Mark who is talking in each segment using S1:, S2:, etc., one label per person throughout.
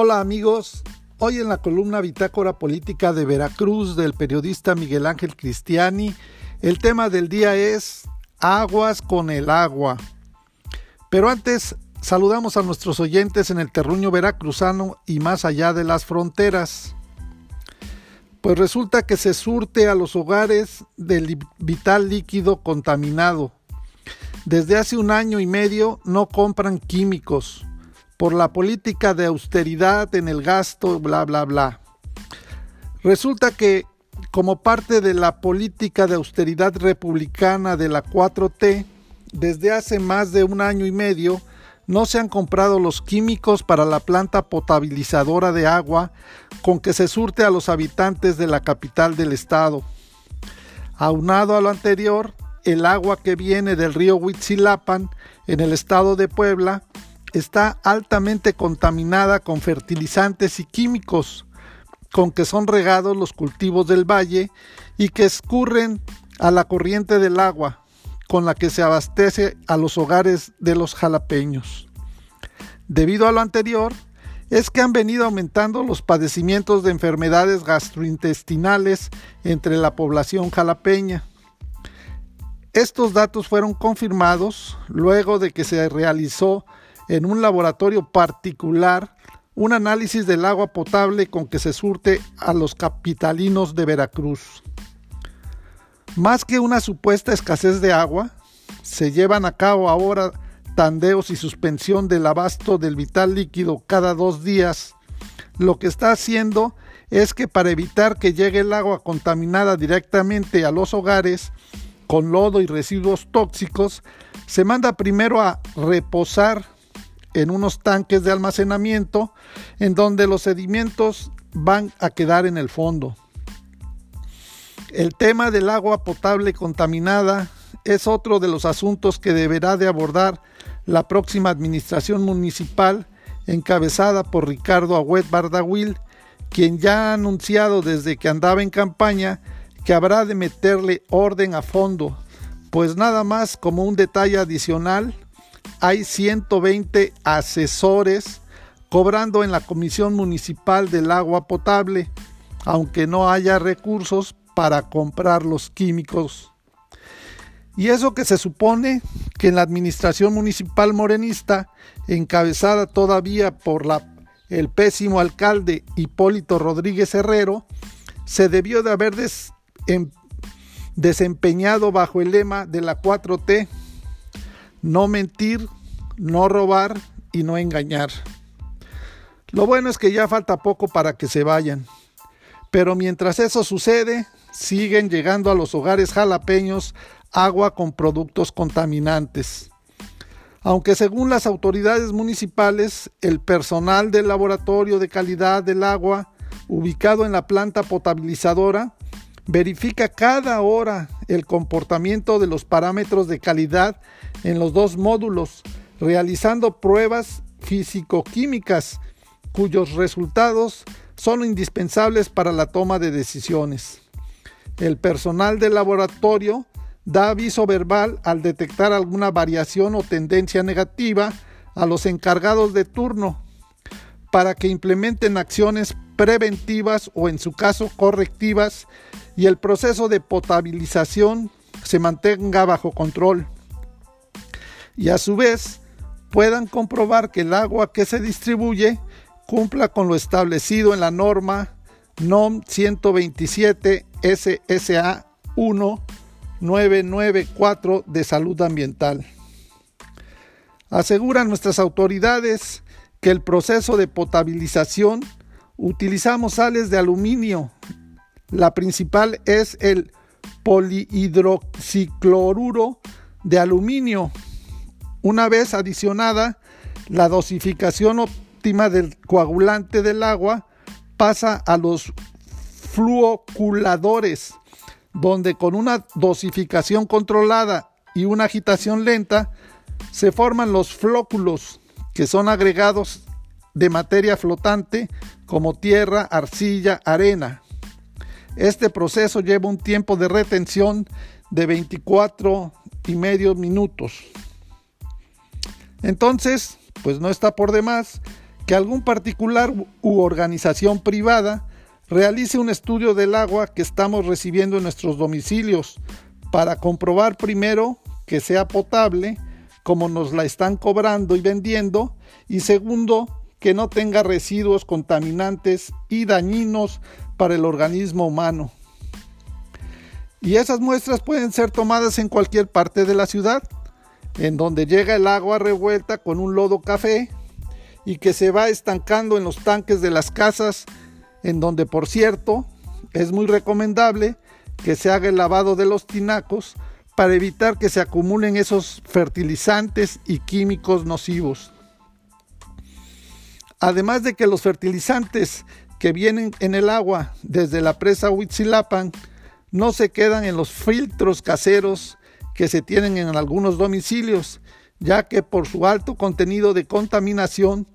S1: Hola amigos, hoy en la columna Bitácora Política de Veracruz del periodista Miguel Ángel Cristiani, el tema del día es aguas con el agua. Pero antes, saludamos a nuestros oyentes en el terruño veracruzano y más allá de las fronteras. Pues resulta que se surte a los hogares del vital líquido contaminado. Desde hace un año y medio no compran químicos por la política de austeridad en el gasto, bla, bla, bla. Resulta que como parte de la política de austeridad republicana de la 4T, desde hace más de un año y medio no se han comprado los químicos para la planta potabilizadora de agua con que se surte a los habitantes de la capital del estado. Aunado a lo anterior, el agua que viene del río Huitzilapan en el estado de Puebla está altamente contaminada con fertilizantes y químicos con que son regados los cultivos del valle y que escurren a la corriente del agua con la que se abastece a los hogares de los jalapeños. Debido a lo anterior, es que han venido aumentando los padecimientos de enfermedades gastrointestinales entre la población jalapeña. Estos datos fueron confirmados luego de que se realizó en un laboratorio particular un análisis del agua potable con que se surte a los capitalinos de Veracruz. Más que una supuesta escasez de agua, se llevan a cabo ahora tandeos y suspensión del abasto del vital líquido cada dos días. Lo que está haciendo es que para evitar que llegue el agua contaminada directamente a los hogares con lodo y residuos tóxicos, se manda primero a reposar en unos tanques de almacenamiento en donde los sedimentos van a quedar en el fondo. El tema del agua potable contaminada es otro de los asuntos que deberá de abordar la próxima administración municipal encabezada por Ricardo Agüet Bardawil, quien ya ha anunciado desde que andaba en campaña que habrá de meterle orden a fondo, pues nada más como un detalle adicional, hay 120 asesores cobrando en la Comisión Municipal del Agua Potable, aunque no haya recursos para comprar los químicos. Y eso que se supone que en la administración municipal morenista, encabezada todavía por el pésimo alcalde Hipólito Rodríguez Herrero, se debió de haber em, desempeñado bajo el lema de la 4T no mentir, no robar y no engañar. Lo bueno es que ya falta poco para que se vayan. Pero mientras eso sucede, siguen llegando a los hogares jalapeños agua con productos contaminantes. Aunque según las autoridades municipales, el personal del laboratorio de calidad del agua, ubicado en la planta potabilizadora, verifica cada hora el comportamiento de los parámetros de calidad en los dos módulos, realizando pruebas físico-químicas cuyos resultados son indispensables para la toma de decisiones. El personal del laboratorio da aviso verbal al detectar alguna variación o tendencia negativa a los encargados de turno para que implementen acciones preventivas o en su caso correctivas y el proceso de potabilización se mantenga bajo control y a su vez puedan comprobar que el agua que se distribuye cumpla con lo establecido en la norma NOM 127 SSA 1994 de salud ambiental. Aseguran nuestras autoridades que el proceso de potabilización utilizamos sales de aluminio. La principal es el polihidroxicloruro de aluminio una vez adicionada, la dosificación óptima del coagulante del agua pasa a los fluoculadores, donde con una dosificación controlada y una agitación lenta se forman los flóculos, que son agregados de materia flotante como tierra, arcilla, arena. Este proceso lleva un tiempo de retención de 24 y minutos. Entonces, pues no está por demás que algún particular u organización privada realice un estudio del agua que estamos recibiendo en nuestros domicilios para comprobar primero que sea potable, como nos la están cobrando y vendiendo, y segundo, que no tenga residuos contaminantes y dañinos para el organismo humano. Y esas muestras pueden ser tomadas en cualquier parte de la ciudad, en donde llega el agua revuelta con un lodo café y que se va estancando en los tanques de las casas, en donde por cierto es muy recomendable que se haga el lavado de los tinacos para evitar que se acumulen esos fertilizantes y químicos nocivos. Además de que los fertilizantes que vienen en el agua desde la presa Huitzilapan no se quedan en los filtros caseros que se tienen en algunos domicilios, ya que por su alto contenido de contaminación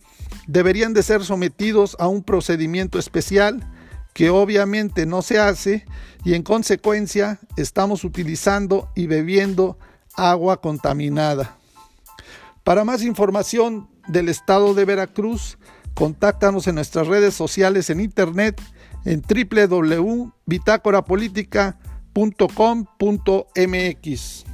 S1: deberían de ser sometidos a un procedimiento especial que obviamente no se hace y en consecuencia estamos utilizando y bebiendo agua contaminada. Para más información del estado de Veracruz, contáctanos en nuestras redes sociales en internet en www.bitácorapolítica.com.mx.